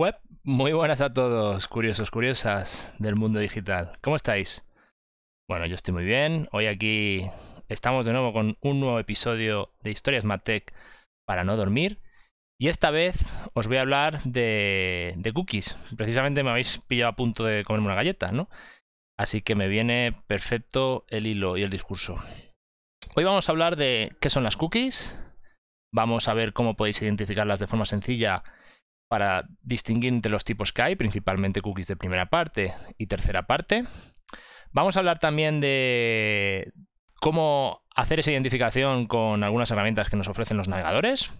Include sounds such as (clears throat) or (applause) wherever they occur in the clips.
Web, muy buenas a todos, curiosos, curiosas del mundo digital. ¿Cómo estáis? Bueno, yo estoy muy bien. Hoy aquí estamos de nuevo con un nuevo episodio de Historias Matec para no dormir. Y esta vez os voy a hablar de, de cookies. Precisamente me habéis pillado a punto de comerme una galleta, ¿no? Así que me viene perfecto el hilo y el discurso. Hoy vamos a hablar de qué son las cookies. Vamos a ver cómo podéis identificarlas de forma sencilla para distinguir entre los tipos que hay, principalmente cookies de primera parte y tercera parte. Vamos a hablar también de cómo hacer esa identificación con algunas herramientas que nos ofrecen los navegadores.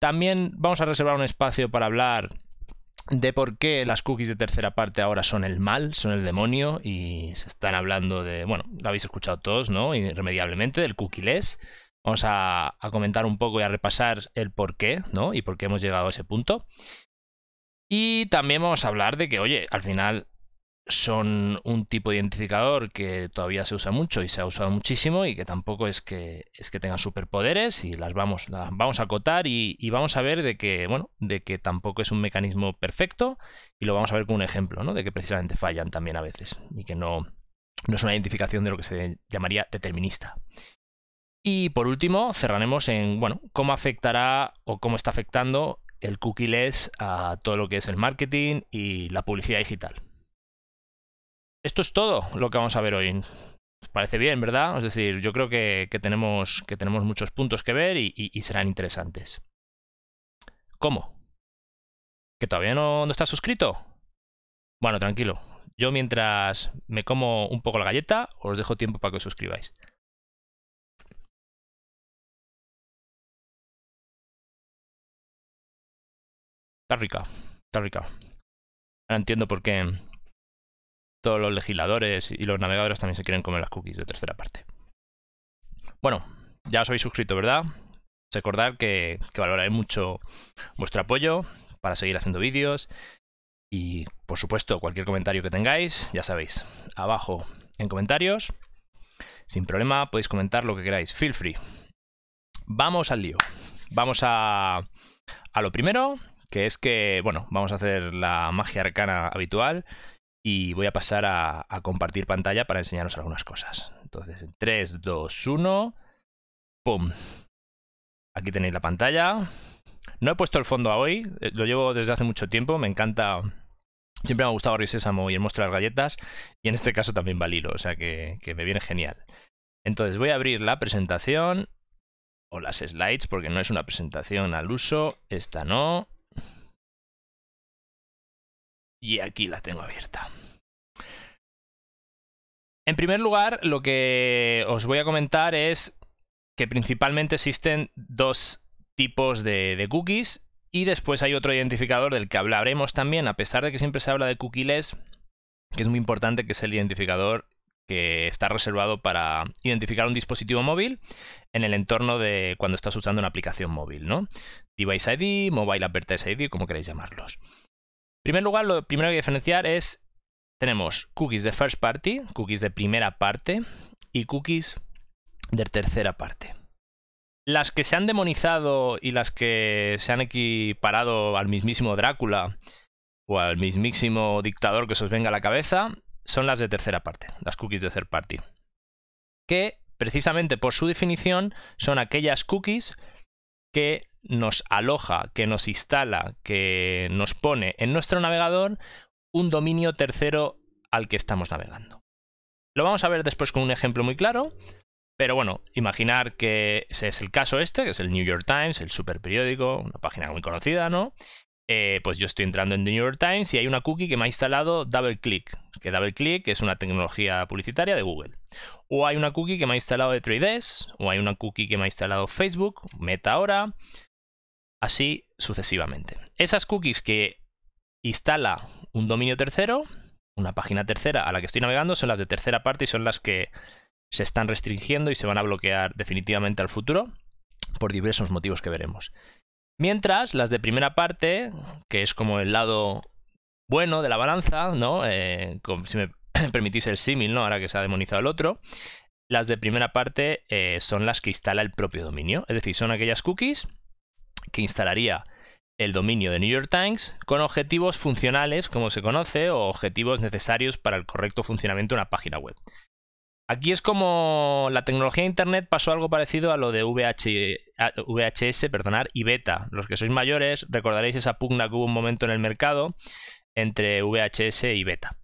También vamos a reservar un espacio para hablar de por qué las cookies de tercera parte ahora son el mal, son el demonio y se están hablando de, bueno, lo habéis escuchado todos, ¿no? Irremediablemente, del cookieless. Vamos a, comentar un poco y a repasar el por qué, ¿no? Y por qué hemos llegado a ese punto. Y también vamos a hablar de que, oye, al final son un tipo de identificador que todavía se usa mucho y se ha usado muchísimo y que tampoco es que, es que tengan superpoderes y las vamos, las vamos a acotar y, y, vamos a ver de que, bueno, de que tampoco es un mecanismo perfecto y lo vamos a ver con un ejemplo, ¿no? De que precisamente fallan también a veces y que no, no es una identificación de lo que se llamaría determinista. Y por último, cerraremos en bueno, cómo afectará o cómo está afectando el cookie-less a todo lo que es el marketing y la publicidad digital. Esto es todo lo que vamos a ver hoy. Parece bien, ¿verdad? Es decir, yo creo que, tenemos, que tenemos, muchos puntos que ver y, y, serán interesantes. ¿Cómo? ¿Que todavía no, no estás suscrito? Bueno, tranquilo. Yo mientras me como un poco la galleta, os dejo tiempo para que os suscribáis. Está rica, está rica. Ahora entiendo por qué todos los legisladores y los navegadores también se quieren comer las cookies de tercera parte. Bueno, ya os habéis suscrito, ¿verdad? Recordad que, que valoraré mucho vuestro apoyo para seguir haciendo vídeos. Y por supuesto, cualquier comentario que tengáis, ya sabéis, abajo en comentarios. Sin problema, podéis comentar lo que queráis. Feel free. Vamos al lío. Vamos a, a lo primero, que es que, bueno, vamos a hacer la magia arcana habitual y voy a pasar a, compartir pantalla para enseñaros algunas cosas. Entonces, 3, 2, 1, ¡pum! Aquí tenéis la pantalla. No he puesto el fondo a hoy, eh, lo llevo desde hace mucho tiempo, me encanta... Siempre me ha gustado Sésamo y el monstruo de las galletas, y en este caso también Valilo, o sea que, que me viene genial. Entonces voy a abrir la presentación o las slides, porque no es una presentación al uso, esta no, y aquí la tengo abierta. En primer lugar, lo que os voy a comentar es que principalmente existen dos tipos de, cookies y después hay otro identificador del que hablaremos también, a pesar de que siempre se habla de cookieless, que es muy importante, que es el identificador que está reservado para identificar un dispositivo móvil en el entorno de cuando estás usando una aplicación móvil, ¿no? Device ID, Mobile Advertise ID, como queréis llamarlos. Primer lugar, lo primero que diferenciar es, tenemos cookies de first party, cookies de primera parte y cookies de tercera parte. Las que se han demonizado y las que se han equiparado al mismísimo Drácula o al mismísimo dictador que se os venga a la cabeza son las de tercera parte, las cookies de third party. Que precisamente por su definición son aquellas cookies que nos aloja, que nos instala, que nos pone en nuestro navegador un dominio tercero al que estamos navegando. Lo vamos a ver después con un ejemplo muy claro, pero bueno, imaginar que ese es el caso este, que es el New York Times, el super periódico, una página muy conocida, ¿no? Eh, pues yo estoy entrando en The New York Times y hay una cookie que me ha instalado DoubleClick, que DoubleClick es una tecnología publicitaria de Google. O hay una cookie que me ha instalado de 3 o hay una cookie que me ha instalado Facebook, Meta ahora, así sucesivamente. Esas cookies que instala un dominio tercero, una página tercera a la que estoy navegando, son las de tercera parte y son las que se están restringiendo y se van a bloquear definitivamente al futuro por diversos motivos que veremos. Mientras las de primera parte, que es como el lado bueno de la balanza, ¿no? Eh, si me (coughs) permitís el símil, ¿no? Ahora que se ha demonizado el otro. Las de primera parte eh, son las que instala el propio dominio. Es decir, son aquellas cookies que instalaría el dominio de New York Times con objetivos funcionales, como se conoce, o objetivos necesarios para el correcto funcionamiento de una página web. Aquí es como la tecnología de Internet pasó algo parecido a lo de VHS y beta. Los que sois mayores recordaréis esa pugna que hubo un momento en el mercado entre VHS y beta.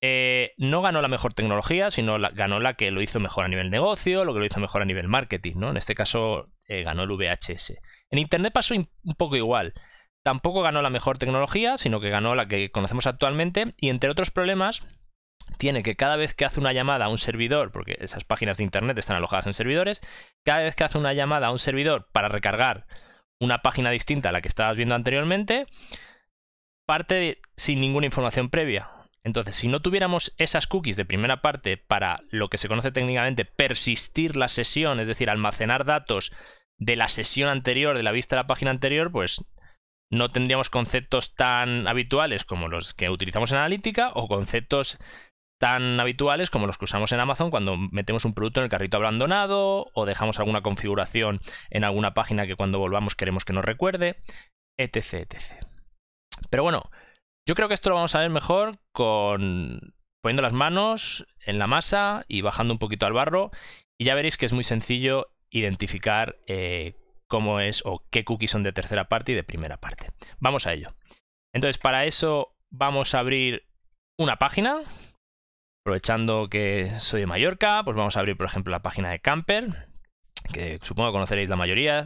Eh, no ganó la mejor tecnología, sino ganó la que lo hizo mejor a nivel negocio, lo que lo hizo mejor a nivel marketing. ¿no? En este caso eh, ganó el VHS. En Internet pasó un poco igual. Tampoco ganó la mejor tecnología, sino que ganó la que conocemos actualmente. Y entre otros problemas, tiene que cada vez que hace una llamada a un servidor, porque esas páginas de internet están alojadas en servidores, cada vez que hace una llamada a un servidor para recargar una página distinta a la que estabas viendo anteriormente, parte sin ninguna información previa. Entonces, si no tuviéramos esas cookies de primera parte para lo que se conoce técnicamente persistir la sesión, es decir, almacenar datos de la sesión anterior, de la vista de la página anterior, pues no tendríamos conceptos tan habituales como los que utilizamos en analítica o conceptos tan habituales como los que usamos en Amazon cuando metemos un producto en el carrito abandonado o dejamos alguna configuración en alguna página que cuando volvamos queremos que nos recuerde, etc, etc. Pero bueno, yo creo que esto lo vamos a ver mejor con poniendo las manos en la masa y bajando un poquito al barro y ya veréis que es muy sencillo identificar eh, cómo es o qué cookies son de tercera parte y de primera parte. Vamos a ello. Entonces, para eso vamos a abrir una página. Aprovechando que soy de Mallorca, pues vamos a abrir, por ejemplo, la página de Camper, que supongo que conoceréis la mayoría.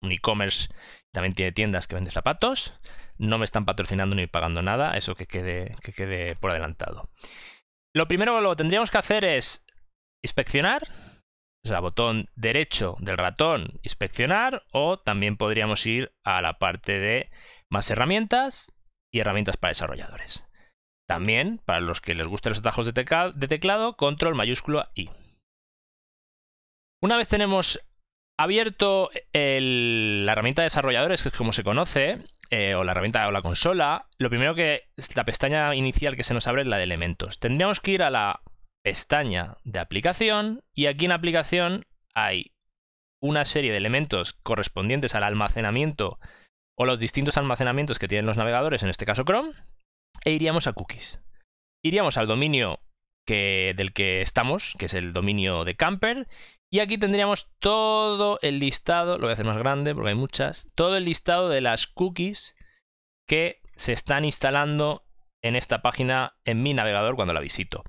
un e-commerce también tiene tiendas que venden zapatos. No me están patrocinando ni pagando nada, eso que quede, que quede por adelantado. Lo primero que lo tendríamos que hacer es inspeccionar, o sea, botón derecho del ratón, inspeccionar, o también podríamos ir a la parte de más herramientas y herramientas para desarrolladores. También, para los que les gusten los atajos de, teclado, control mayúscula I. Una vez tenemos abierto la herramienta de desarrolladores, que es como se conoce, eh, o la herramienta o la consola, lo primero que la pestaña inicial que se nos abre es la de elementos. Tendríamos que ir a la pestaña de aplicación y aquí en aplicación hay una serie de elementos correspondientes al almacenamiento o los distintos almacenamientos que tienen los navegadores, en este caso Chrome, e iríamos a cookies. Iríamos al dominio que, del que estamos, que es el dominio de Camper, y aquí tendríamos todo el listado, lo voy a hacer más grande porque hay muchas, todo el listado de las cookies que se están instalando en esta página en mi navegador cuando la visito.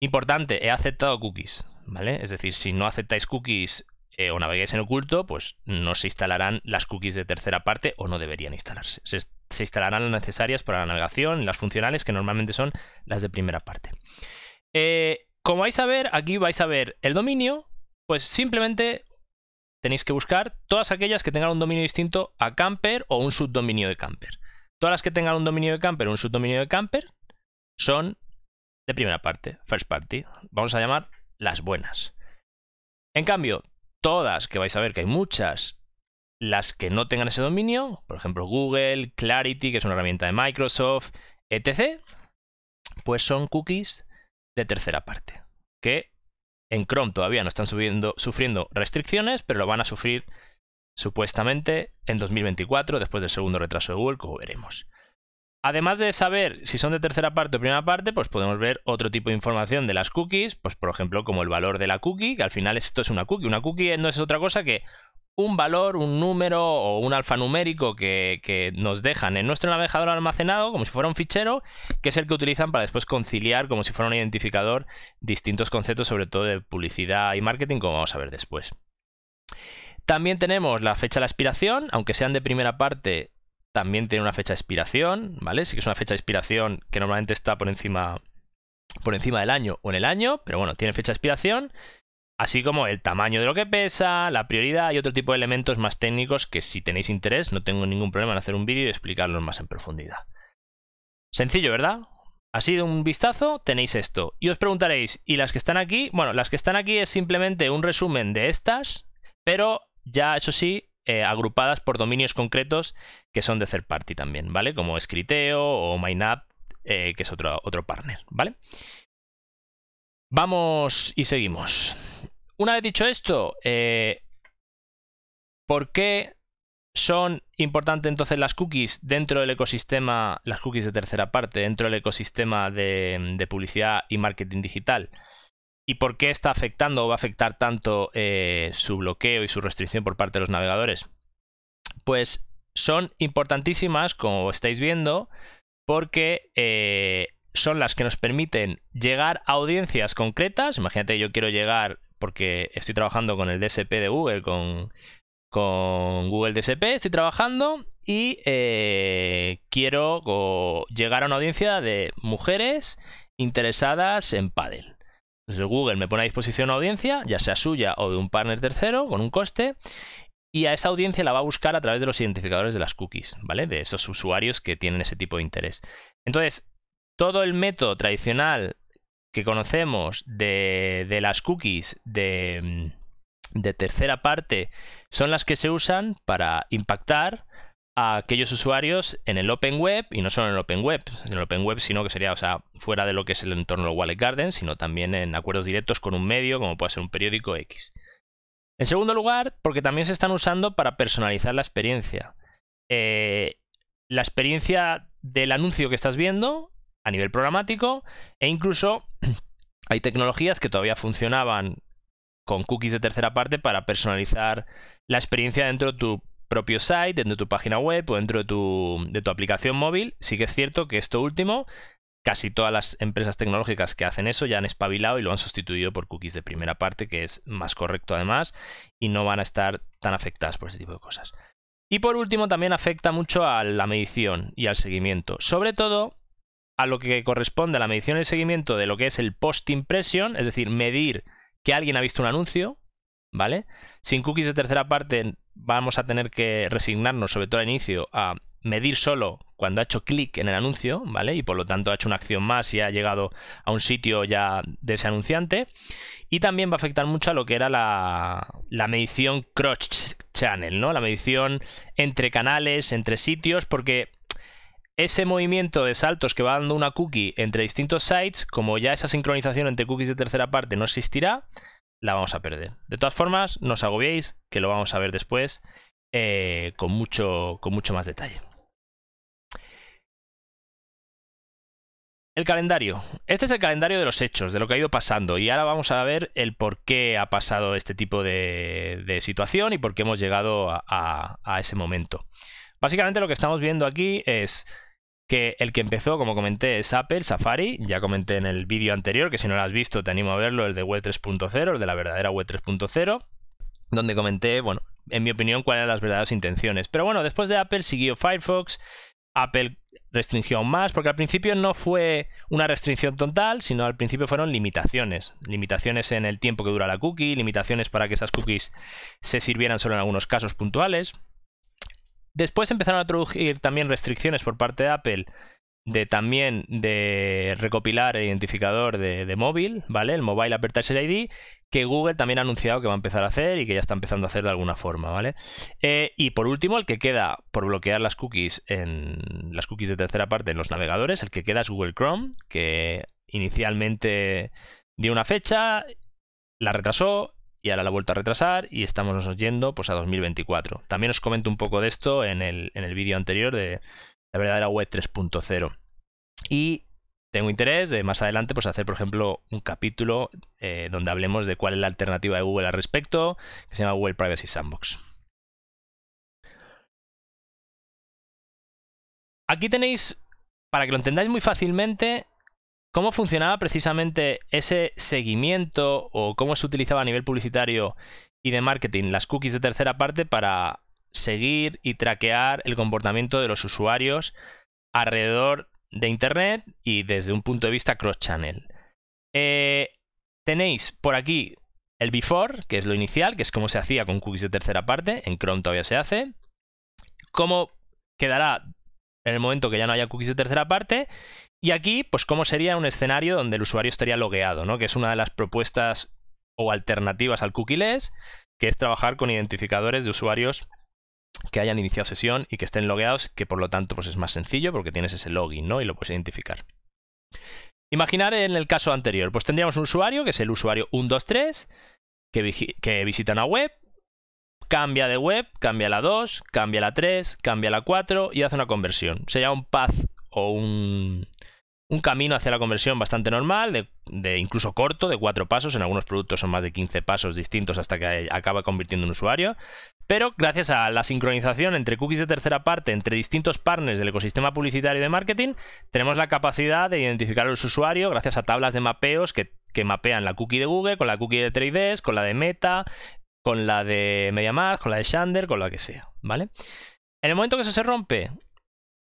Importante, he aceptado cookies, ¿vale? Es decir, si no aceptáis cookies eh, o navegáis en oculto, pues no se instalarán las cookies de tercera parte o no deberían instalarse. Se, instalarán las necesarias para la navegación, las funcionales, que normalmente son las de primera parte. Eh, como vais a ver, aquí vais a ver el dominio, pues simplemente tenéis que buscar todas aquellas que tengan un dominio distinto a Camper o un subdominio de Camper. Todas las que tengan un dominio de Camper o un subdominio de Camper son de primera parte, first party. Vamos a llamar las buenas. En cambio, todas, que vais a ver que hay muchas, las que no tengan ese dominio, por ejemplo Google, Clarity, que es una herramienta de Microsoft, etc., pues son cookies de tercera parte, que en Chrome todavía no están sufriendo restricciones, pero lo van a sufrir supuestamente en 2024, después del segundo retraso de Google, como veremos. Además de saber si son de tercera parte o primera parte, pues podemos ver otro tipo de información de las cookies, pues por ejemplo como el valor de la cookie, que al final esto es una cookie. Una cookie no es otra cosa que un valor, un número o un alfanumérico que, nos dejan en nuestro navegador almacenado como si fuera un fichero, que es el que utilizan para después conciliar como si fuera un identificador distintos conceptos, sobre todo de publicidad y marketing, como vamos a ver después. También tenemos la fecha de la expiración, aunque sean de primera parte, también tiene una fecha de expiración, ¿vale? Sí que es una fecha de expiración que normalmente está por encima, por encima del año o en el año, pero bueno, tiene fecha de expiración, así como el tamaño de lo que pesa, la prioridad y otro tipo de elementos más técnicos que si tenéis interés no tengo ningún problema en hacer un vídeo y explicarlos más en profundidad. Sencillo, ¿verdad? Así de un vistazo tenéis esto. Y os preguntaréis, ¿y las que están aquí? Bueno, las que están aquí es simplemente un resumen de estas, pero ya eso sí, eh, agrupadas por dominios concretos que son de third party también, ¿vale? Como Scriteo o MindUp, eh, que es otro, otro partner, ¿vale? Vamos y seguimos. Una vez dicho esto, eh, ¿por qué son importantes entonces las cookies dentro del ecosistema, las cookies de tercera parte, dentro del ecosistema de, publicidad y marketing digital? ¿Y por qué está afectando o va a afectar tanto eh, su bloqueo y su restricción por parte de los navegadores? Pues son importantísimas, como estáis viendo, porque eh, son las que nos permiten llegar a audiencias concretas. Imagínate, yo quiero llegar, porque estoy trabajando con el DSP de Google, con, Google DSP, estoy trabajando y eh, quiero llegar a una audiencia de mujeres interesadas en paddle. Google me pone a disposición una audiencia, ya sea suya o de un partner tercero, con un coste, y a esa audiencia la va a buscar a través de los identificadores de las cookies, ¿vale? De esos usuarios que tienen ese tipo de interés. Entonces, todo el método tradicional que conocemos de, las cookies de, de, tercera parte son las que se usan para impactar a aquellos usuarios en el Open Web y no solo en el Open Web, en el Open Web, sino que sería, o sea, fuera de lo que es el entorno de Wallet Garden, sino también en acuerdos directos con un medio, como puede ser un periódico X. En segundo lugar, porque también se están usando para personalizar la experiencia. Eh, la experiencia del anuncio que estás viendo a nivel programático e incluso (clears throat) hay tecnologías que todavía funcionaban con cookies de tercera parte para personalizar la experiencia dentro de tu propio site, dentro de tu página web o dentro de tu, de tu aplicación móvil. Sí que es cierto que esto último casi todas las empresas tecnológicas que hacen eso ya han espabilado y lo han sustituido por cookies de primera parte, que es más correcto además, y no van a estar tan afectadas por ese tipo de cosas. Y por último, también afecta mucho a la medición y al seguimiento, sobre todo a lo que corresponde a la medición y el seguimiento de lo que es el post impression, es decir, medir que alguien ha visto un anuncio, ¿vale? Sin cookies de tercera parte vamos a tener que resignarnos, sobre todo al inicio, a medir solo cuando ha hecho clic en el anuncio, ¿vale? Y por lo tanto ha hecho una acción más y ha llegado a un sitio ya de ese anunciante. Y también va a afectar mucho a lo que era la, medición cross channel, ¿no? La medición entre canales, entre sitios, porque ese movimiento de saltos que va dando una cookie entre distintos sites, como ya esa sincronización entre cookies de tercera parte no existirá, la vamos a perder. De todas formas, no os agobiéis, que lo vamos a ver después eh, con, mucho, con mucho más detalle. El calendario. Este es el calendario de los hechos, de lo que ha ido pasando. Y ahora vamos a ver el por qué ha pasado este tipo de, situación y por qué hemos llegado a, ese momento. Básicamente lo que estamos viendo aquí es que el que empezó, como comenté, es Apple, Safari. Ya comenté en el vídeo anterior, que si no lo has visto te animo a verlo, el de Web 3.0, el de la verdadera Web 3.0, donde comenté, bueno, en mi opinión, cuáles eran las verdaderas intenciones. Pero bueno, después de Apple siguió Firefox, Apple restringió aún más, porque al principio no fue una restricción total, sino al principio fueron limitaciones. Limitaciones en el tiempo que dura la cookie, limitaciones para que esas cookies se sirvieran solo en algunos casos puntuales. Después empezaron a introducir también restricciones por parte de Apple de también de recopilar el identificador de, móvil, ¿vale? El Mobile Advertiser ID, que Google también ha anunciado que va a empezar a hacer y que ya está empezando a hacer de alguna forma, ¿vale? Eh, y por último, el que queda por bloquear las cookies en las cookies de tercera parte en los navegadores, el que queda es Google Chrome, que inicialmente dio una fecha, la retrasó y ahora la ha vuelto a retrasar y estamos yendo pues a 2024. También os comento un poco de esto en el, en el vídeo anterior de, la verdadera web 3.0. Y tengo interés de más adelante pues hacer, por ejemplo, un capítulo eh, donde hablemos de cuál es la alternativa de Google al respecto, que se llama Google Privacy Sandbox. Aquí tenéis, para que lo entendáis muy fácilmente, cómo funcionaba precisamente ese seguimiento o cómo se utilizaba a nivel publicitario y de marketing las cookies de tercera parte para seguir y traquear el comportamiento de los usuarios alrededor de Internet y desde un punto de vista cross-channel. Eh, tenéis por aquí el before, que es lo inicial, que es como se hacía con cookies de tercera parte, en Chrome todavía se hace. Cómo quedará en el momento que ya no haya cookies de tercera parte. Y aquí, pues cómo sería un escenario donde el usuario estaría logueado, ¿no? Que es una de las propuestas o alternativas al cookieless, que es trabajar con identificadores de usuarios que hayan iniciado sesión y que estén logueados, que por lo tanto pues es más sencillo porque tienes ese login, ¿no? Y lo puedes identificar. Imaginar en el caso anterior, pues tendríamos un usuario, que es el usuario 123, que, que visita una web, cambia de web, cambia la 2, cambia la 3, cambia la 4 y hace una conversión. Sería un path un, camino hacia la conversión bastante normal, de, incluso corto, de cuatro pasos. En algunos productos son más de 15 pasos distintos hasta que acaba convirtiendo en usuario. Pero gracias a la sincronización entre cookies de tercera parte, entre distintos partners del ecosistema publicitario y de marketing, tenemos la capacidad de identificar a los usuarios gracias a tablas de mapeos que, mapean la cookie de Google, con la cookie de 3 con la de Meta, con la de MediaMath, con la de Shander, con la que sea, ¿vale? En el momento que eso se rompe,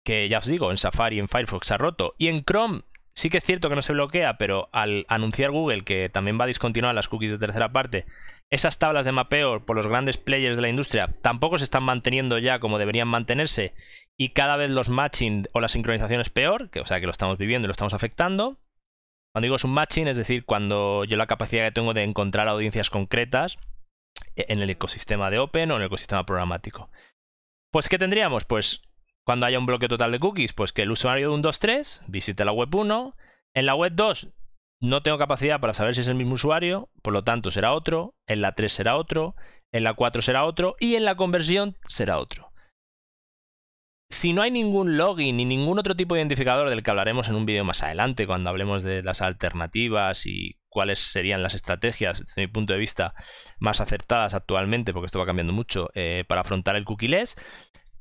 que ya os digo, en Safari y en Firefox se ha roto. Y en Chrome sí que es cierto que no se bloquea, pero al anunciar Google que también va a discontinuar las cookies de tercera parte, esas tablas de mapeo por los grandes players de la industria tampoco se están manteniendo ya como deberían mantenerse y cada vez los matching o la sincronización es peor, que, o sea que lo estamos viviendo y lo estamos afectando. Cuando digo es un matching, es decir, cuando yo la capacidad que tengo de encontrar audiencias concretas en el ecosistema de Open o en el ecosistema programático. Pues, ¿qué tendríamos? Pues cuando haya un bloque total de cookies, pues que el usuario de un 2.3 visite la web 1. En la web 2 no tengo capacidad para saber si es el mismo usuario, por lo tanto será otro. En la 3 será otro. En la 4 será otro. Y en la conversión será otro. Si no hay ningún login ni ningún otro tipo de identificador del que hablaremos en un vídeo más adelante, cuando hablemos de las alternativas y cuáles serían las estrategias, desde mi punto de vista, más acertadas actualmente, porque esto va cambiando mucho, eh, para afrontar el cookieless,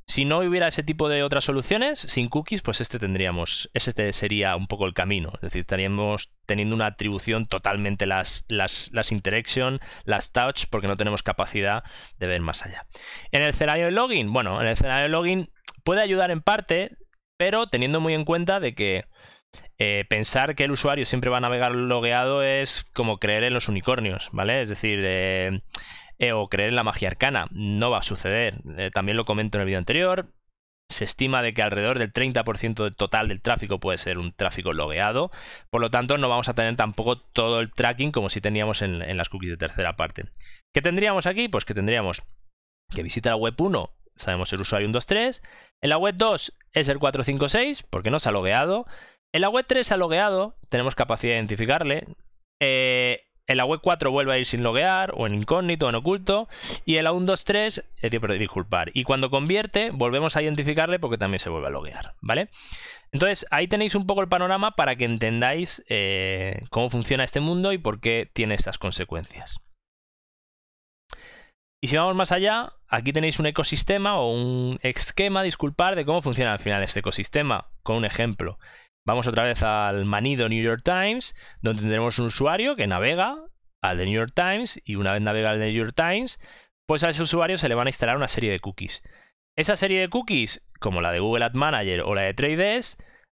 si no hubiera ese tipo de otras soluciones, sin cookies, pues este tendríamos, este sería un poco el camino. Es decir, estaríamos teniendo una atribución totalmente las, las, las interaction, las touch, porque no tenemos capacidad de ver más allá. En el escenario de login, bueno, en el escenario de login puede ayudar en parte, pero teniendo muy en cuenta de que eh, pensar que el usuario siempre va a navegar logueado es como creer en los unicornios, ¿vale? Es decir, eh, eh, o creer en la magia arcana. No va a suceder. Eh, también lo comento en el vídeo anterior. Se estima de que alrededor del 30% total del tráfico puede ser un tráfico logueado. Por lo tanto, no vamos a tener tampoco todo el tracking como si teníamos en, en las cookies de tercera parte. ¿Qué tendríamos aquí? Pues que tendríamos que visita la web 1, sabemos el usuario 123. En la web 2 es el 456 porque no se ha logueado. En la web 3 se ha logueado, tenemos capacidad de identificarle. Eh, en la web 4 vuelve a ir sin loguear, o en incógnito, o en oculto, y en la 123, eh, disculpar, y cuando convierte, volvemos a identificarle porque también se vuelve a loguear, ¿vale? Entonces, ahí tenéis un poco el panorama para que entendáis eh, cómo funciona este mundo y por qué tiene estas consecuencias. Y si vamos más allá, aquí tenéis un ecosistema o un esquema, disculpar, de cómo funciona al final este ecosistema, con un ejemplo. Vamos otra vez al manido New York Times, donde tendremos un usuario que navega al de New York Times y una vez navega al de New York Times, pues a ese usuario se le van a instalar una serie de cookies. Esa serie de cookies, como la de Google Ad Manager o la de Trade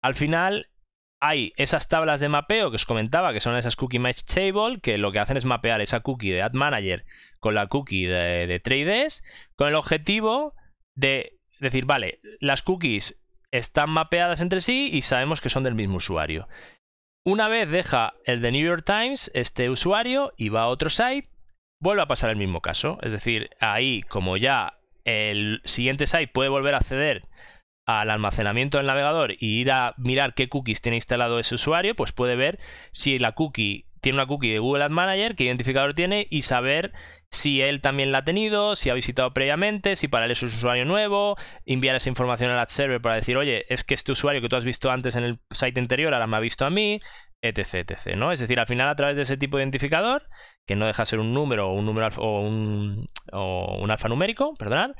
al final hay esas tablas de mapeo que os comentaba, que son esas cookie match table, que lo que hacen es mapear esa cookie de Ad Manager con la cookie de, de con el objetivo de decir, vale, las cookies están mapeadas entre sí y sabemos que son del mismo usuario. Una vez deja el de New York Times este usuario y va a otro site, vuelve a pasar el mismo caso. Es decir, ahí como ya el siguiente site puede volver a acceder al almacenamiento del navegador y ir a mirar qué cookies tiene instalado ese usuario, pues puede ver si la cookie tiene una cookie de Google Ad Manager, qué identificador tiene y saber si él también la ha tenido, si ha visitado previamente, si para él es un usuario nuevo, enviar esa información al ad server para decir, oye, es que este usuario que tú has visto antes en el site anterior ahora me ha visto a mí, etc, etc, ¿no? Es decir, al final a través de ese tipo de identificador, que no deja ser un número o un número un, o un alfanumérico, perdonad,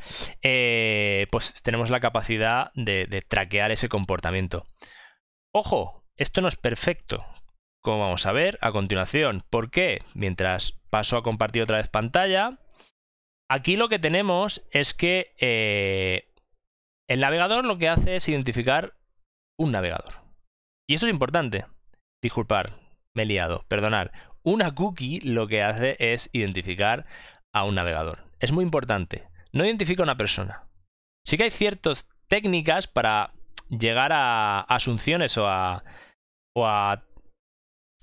eh, pues tenemos la capacidad de, de traquear ese comportamiento. Ojo, esto no es perfecto, como vamos a ver a continuación. ¿Por qué? Mientras paso a compartir otra vez pantalla, aquí lo que tenemos es que eh, el navegador lo que hace es identificar un navegador. Y eso es importante. Disculpar, me he liado, perdonar. Una cookie lo que hace es identificar a un navegador. Es muy importante. No identifica a una persona. Sí que hay ciertas técnicas para llegar a asunciones o a, o a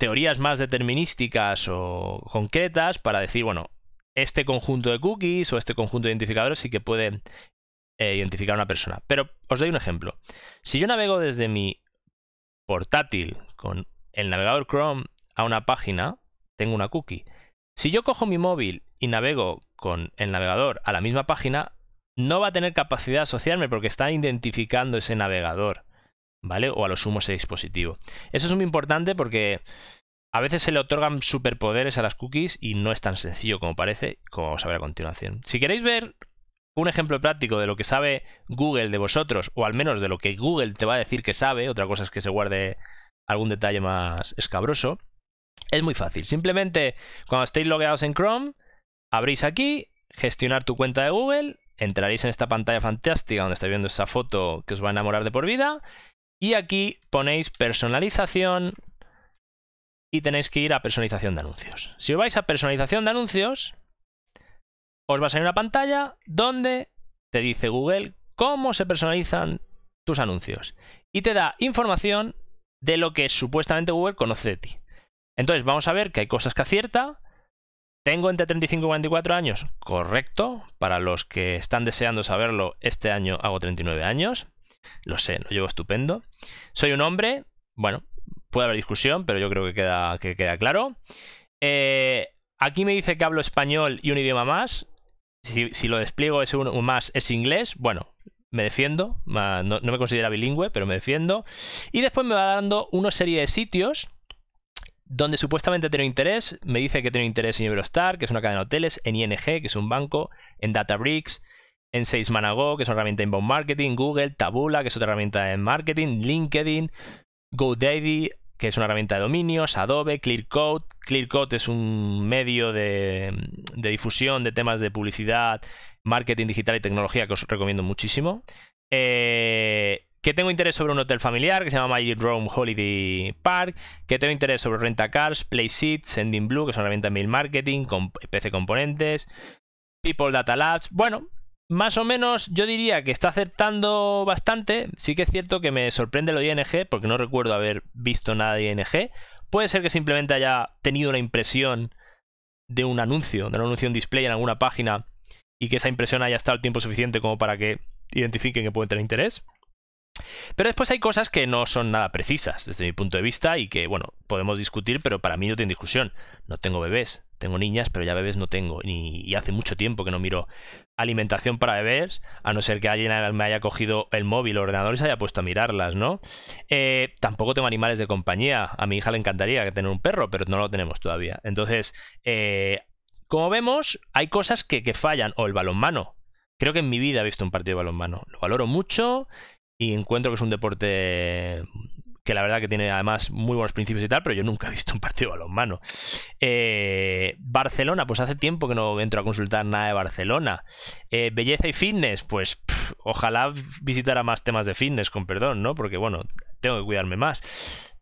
teorías más determinísticas o concretas para decir, bueno, este conjunto de cookies o este conjunto de identificadores sí que puede eh, identificar a una persona. Pero os doy un ejemplo. Si yo navego desde mi portátil con el navegador Chrome a una página, tengo una cookie. Si yo cojo mi móvil y navego con el navegador a la misma página, no va a tener capacidad de asociarme porque está identificando ese navegador, ¿vale? O a lo sumo ese dispositivo. Eso es muy importante porque a veces se le otorgan superpoderes a las cookies y no es tan sencillo como parece, como vamos a ver a continuación. Si queréis ver un ejemplo práctico de lo que sabe Google de vosotros, o al menos de lo que Google te va a decir que sabe, otra cosa es que se guarde algún detalle más escabroso, es muy fácil. Simplemente cuando estéis logueados en Chrome, abrís aquí, gestionar tu cuenta de Google, entraréis en esta pantalla fantástica donde estáis viendo esa foto que os va a enamorar de por vida, y aquí ponéis personalización y tenéis que ir a personalización de anuncios. Si os vais a personalización de anuncios, os va a salir una pantalla donde te dice Google cómo se personalizan tus anuncios y te da información de lo que supuestamente Google conoce de ti. Entonces vamos a ver que hay cosas que acierta. Tengo entre 35 y 44 años, correcto. Para los que están deseando saberlo, este año hago 39 años. Lo sé, lo llevo estupendo. Soy un hombre, bueno, puede haber discusión, pero yo creo que queda, que queda claro. Eh, aquí me dice que hablo español y un idioma más. Si, lo despliego es un, más, es inglés. Bueno, me defiendo. No, no, me considera bilingüe, pero me defiendo. Y después me va dando una serie de sitios donde supuestamente tengo interés. Me dice que tengo interés en Eurostar, que es una cadena de hoteles, en ING, que es un banco, en Databricks, en Salesmanago, que es una herramienta de inbound marketing, Google, Tabula, que es otra herramienta de marketing, LinkedIn, GoDaddy, que es una herramienta de dominios, Adobe, Clearcode. Clearcode es un medio de, difusión de temas de publicidad, marketing digital y tecnología que os recomiendo muchísimo. Eh, que tengo interés sobre un hotel familiar que se llama Magic Rome Holiday Park, que tengo interés sobre Rentacars, PlaySeat, Sending Blue, que es una herramienta de mail marketing, con PC componentes, People Data Labs. Bueno, más o menos yo diría que está acertando bastante. Sí que es cierto que me sorprende lo de ING, porque no recuerdo haber visto nada de ING. Puede ser que simplemente haya tenido una impresión de un anuncio, de un anuncio en display en alguna página, y que esa impresión haya estado el tiempo suficiente como para que identifiquen que pueden tener interés. Pero después hay cosas que no son nada precisas desde mi punto de vista y que, bueno, podemos discutir, pero para mí no tiene discusión. No tengo bebés, tengo niñas, pero ya bebés no tengo. y hace mucho tiempo que no miro alimentación para bebés, a no ser que alguien me haya cogido el móvil o ordenador y se haya puesto a mirarlas, ¿no? Eh, tampoco tengo animales de compañía. A mi hija le encantaría tener un perro, pero no lo tenemos todavía. Entonces, eh, como vemos, hay cosas que, que fallan. O el balonmano. Creo que en mi vida he visto un partido de balonmano. Lo valoro mucho y encuentro que es un deporte que la verdad que tiene además muy buenos principios y tal, pero yo nunca he visto un partido balonmano. Eh, Barcelona, pues hace tiempo que no entro a consultar nada de Barcelona. Eh, belleza y fitness, pues ojalá visitara más temas de fitness, con perdón, ¿no? Porque bueno, tengo que cuidarme más.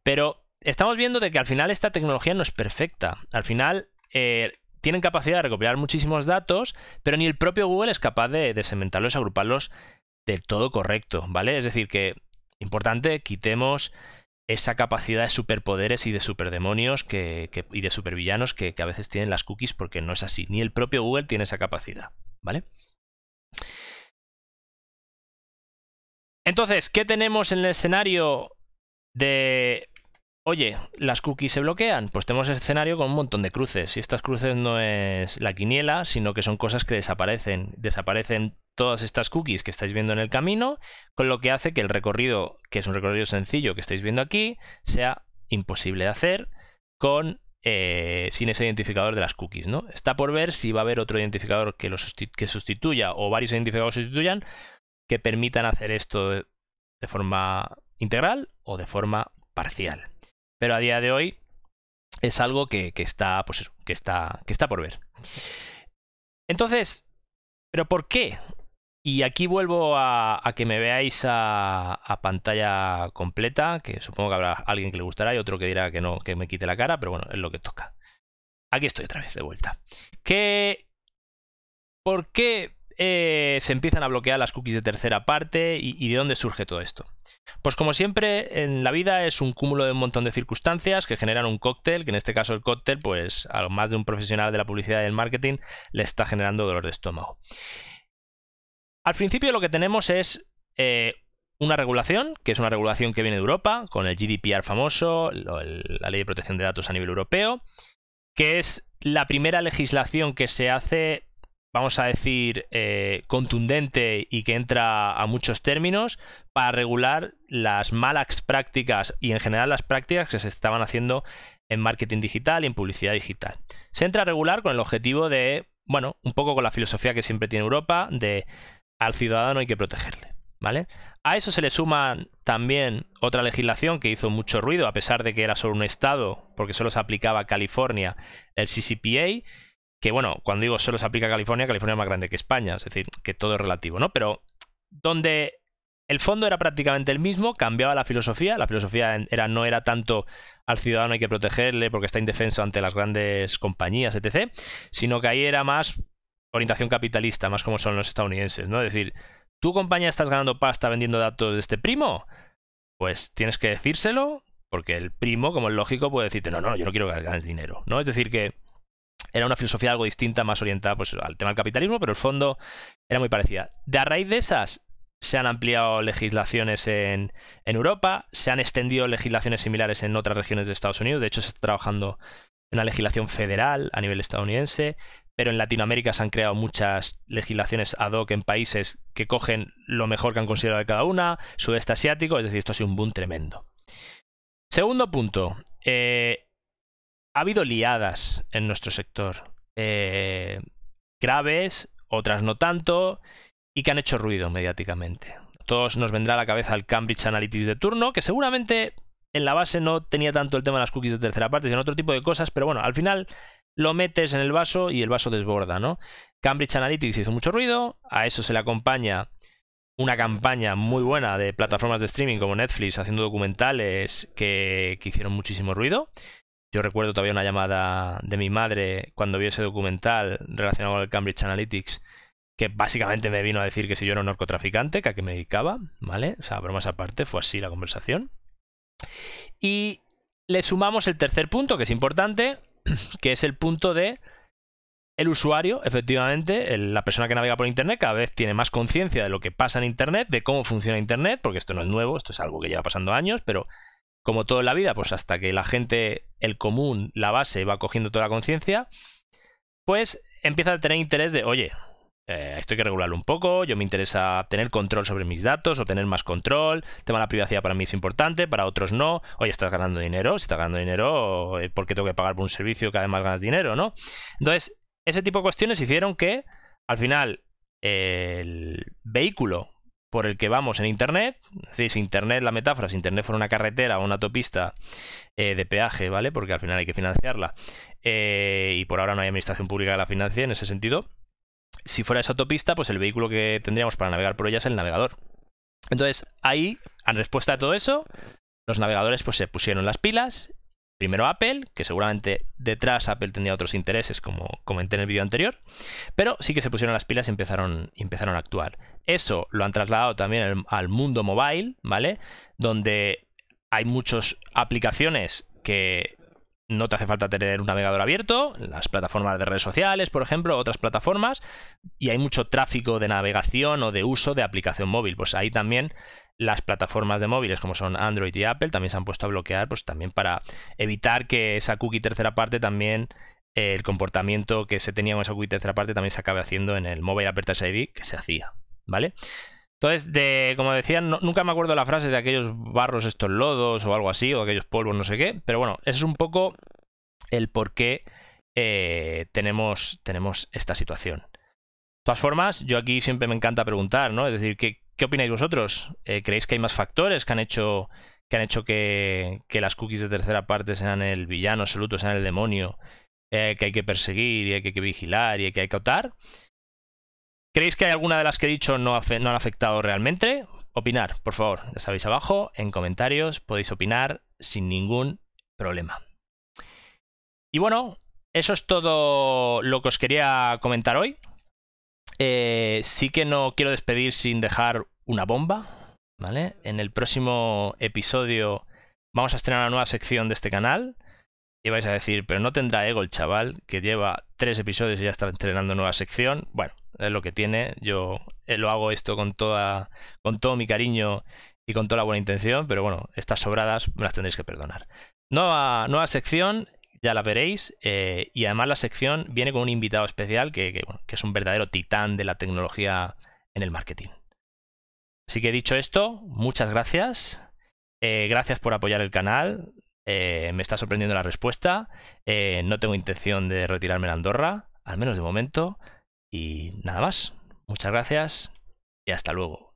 Pero estamos viendo de que al final esta tecnología no es perfecta. Al final... Eh, tienen capacidad de recopilar muchísimos datos, pero ni el propio Google es capaz de, de segmentarlos, agruparlos del todo correcto, ¿vale? Es decir, que importante, quitemos esa capacidad de superpoderes y de superdemonios que, y de supervillanos que, que a veces tienen las cookies porque no es así. Ni el propio Google tiene esa capacidad, ¿vale? Entonces, ¿qué tenemos en el escenario de Oye, las cookies se bloquean. Pues tenemos escenario con un montón de cruces. Y estas cruces no es la quiniela, sino que son cosas que desaparecen. Desaparecen todas estas cookies que estáis viendo en el camino, con lo que hace que el recorrido, que es un recorrido sencillo que estáis viendo aquí, sea imposible de hacer con eh, sin ese identificador de las cookies. ¿no? Está por ver si va a haber otro identificador que, lo que sustituya o varios identificadores sustituyan que permitan hacer esto de forma integral o de forma parcial. Pero a día de hoy es algo que, está, pues que está, que está por ver. Entonces, ¿pero por qué? Y aquí vuelvo a, que me veáis a, pantalla completa, que supongo que habrá alguien que le gustará y otro que dirá que no, que me quite la cara, pero bueno, es lo que toca. Aquí estoy otra vez de vuelta. ¿Qué, ¿Por qué eh, se empiezan a bloquear las cookies de tercera parte y, de dónde surge todo esto. Pues como siempre en la vida es un cúmulo de un montón de circunstancias que generan un cóctel, que en este caso el cóctel, pues a más de un profesional de la publicidad y del marketing le está generando dolor de estómago. Al principio lo que tenemos es eh, una regulación, que es una regulación que viene de Europa, con el GDPR famoso, la ley de protección de datos a nivel europeo, que es la primera legislación que se hace, vamos a decir, eh, contundente y que entra a muchos términos para regular las malas prácticas y en general las prácticas que se estaban haciendo en marketing digital y en publicidad digital. Se entra a regular con el objetivo de, bueno, un poco con la filosofía que siempre tiene Europa, de al ciudadano hay que protegerle. ¿Vale? A eso se le suma también otra legislación que hizo mucho ruido, a pesar de que era solo un estado, porque solo se aplicaba a California, el CCPA, que bueno, cuando digo solo se aplica a California, California es más grande que España, es decir, que todo es relativo, ¿no? Pero donde el fondo era prácticamente el mismo, cambiaba la filosofía, la filosofía era, no era tanto al ciudadano hay que protegerle porque está indefenso ante las grandes compañías, etc., sino que ahí era más orientación capitalista, más como son los estadounidenses, ¿no? Es decir, ¿tu compañía estás ganando pasta vendiendo datos de este primo? Pues tienes que decírselo, porque el primo, como es lógico, puede decirte, no, no, yo no quiero que ganes dinero, ¿no? Es decir, que era una filosofía algo distinta, más orientada pues, al tema del capitalismo, pero el fondo era muy parecida. De a raíz de esas, se han ampliado legislaciones en, en, Europa, se han extendido legislaciones similares en otras regiones de Estados Unidos, de hecho se está trabajando en una legislación federal a nivel estadounidense, pero en Latinoamérica se han creado muchas legislaciones ad hoc en países que cogen lo mejor que han considerado de cada una, sudeste asiático, es decir, esto ha sido un boom tremendo. Segundo punto, eh, ha habido liadas en nuestro sector, eh, graves, otras no tanto, y que han hecho ruido mediáticamente. Todos nos vendrá a la cabeza el Cambridge Analytics de turno, que seguramente en la base no tenía tanto el tema de las cookies de tercera parte, sino otro tipo de cosas, pero bueno, al final lo metes en el vaso y el vaso desborda, ¿no? Cambridge Analytics hizo mucho ruido, a eso se le acompaña una campaña muy buena de plataformas de streaming como Netflix haciendo documentales que, que hicieron muchísimo ruido. Yo recuerdo todavía una llamada de mi madre cuando vio ese documental relacionado con el Cambridge Analytics que básicamente me vino a decir que si yo era un narcotraficante, que a qué me dedicaba, ¿vale? O sea, bromas aparte, fue así la conversación. Y le sumamos el tercer punto, que es importante, (clears throat) que es el punto de el usuario, efectivamente, la persona que navega por Internet cada vez tiene más conciencia de lo que pasa en Internet, de cómo funciona Internet, porque esto no es nuevo, esto es algo que lleva pasando años, pero como todo en la vida, pues hasta que la gente, el común, la base, va cogiendo toda la conciencia, pues empieza a tener interés de, oye, eh, esto hay que regularlo un poco, yo me interesa tener control sobre mis datos o tener más control, el tema de la privacidad para mí es importante, para otros no, oye, estás ganando dinero, si estás ganando dinero, eh, ¿por qué tengo que pagar por un servicio que además ganas dinero, no? Entonces, ese tipo de cuestiones hicieron que, al final, el vehículo por el que vamos en Internet, es decir, si Internet, la metáfora, si Internet fuera una carretera o una autopista eh, de peaje, ¿vale? Porque al final hay que financiarla, y por ahora no hay administración pública que la financie en ese sentido, si fuera esa autopista, pues el vehículo que tendríamos para navegar por ella es el navegador. Entonces, ahí, en respuesta a todo eso, los navegadores pues se pusieron las pilas. Primero Apple, que seguramente detrás Apple tenía otros intereses, como comenté en el vídeo anterior, pero sí que se pusieron las pilas y empezaron, empezaron a actuar. Eso lo han trasladado también al mundo mobile, ¿vale? Donde hay muchas aplicaciones que no te hace falta tener un navegador abierto, las plataformas de redes sociales, por ejemplo, otras plataformas, y hay mucho tráfico de navegación o de uso de aplicación móvil. Pues ahí también las plataformas de móviles como son Android y Apple también se han puesto a bloquear, pues también para evitar que esa cookie tercera parte también eh, el comportamiento que se tenía con esa cookie tercera parte también se acabe haciendo en el Mobile Aperture ID que se hacía, ¿vale? Entonces, de, como decían, nunca me acuerdo la frase de aquellos barros, estos lodos o algo así, o aquellos polvos, no sé qué, pero bueno, ese es un poco el por qué eh, tenemos, tenemos esta situación. De todas formas, yo aquí siempre me encanta preguntar, ¿no? Es decir, ¿qué, qué opináis vosotros? Eh, ¿Creéis que hay más factores que han hecho que, han hecho que, que, las cookies de tercera parte sean el villano absoluto, sean el demonio, eh, que hay que perseguir y que hay que vigilar y que hay que otar? ¿Creéis que alguna de las que he dicho no, han afectado realmente? Opinar, por favor, ya sabéis abajo, en comentarios podéis opinar sin ningún problema. Y bueno, eso es todo lo que os quería comentar hoy. Eh, sí que no quiero despedir sin dejar una bomba, ¿vale? En el próximo episodio vamos a estrenar una nueva sección de este canal. Y vais a decir, pero no tendrá ego el chaval que lleva tres episodios y ya está estrenando nueva sección. Bueno, es lo que tiene. Yo eh, lo hago esto con, toda, con todo mi cariño y con toda la buena intención, pero bueno, estas sobradas me las tendréis que perdonar. Nueva, nueva sección, ya la veréis. Eh, y además la sección viene con un invitado especial que, es un verdadero titán de la tecnología en el marketing. Así que dicho esto, muchas gracias. Eh, gracias por apoyar el canal. Me está sorprendiendo la respuesta. no tengo intención de retirarme en Andorra, al menos de momento. Y nada más. Muchas gracias y hasta luego.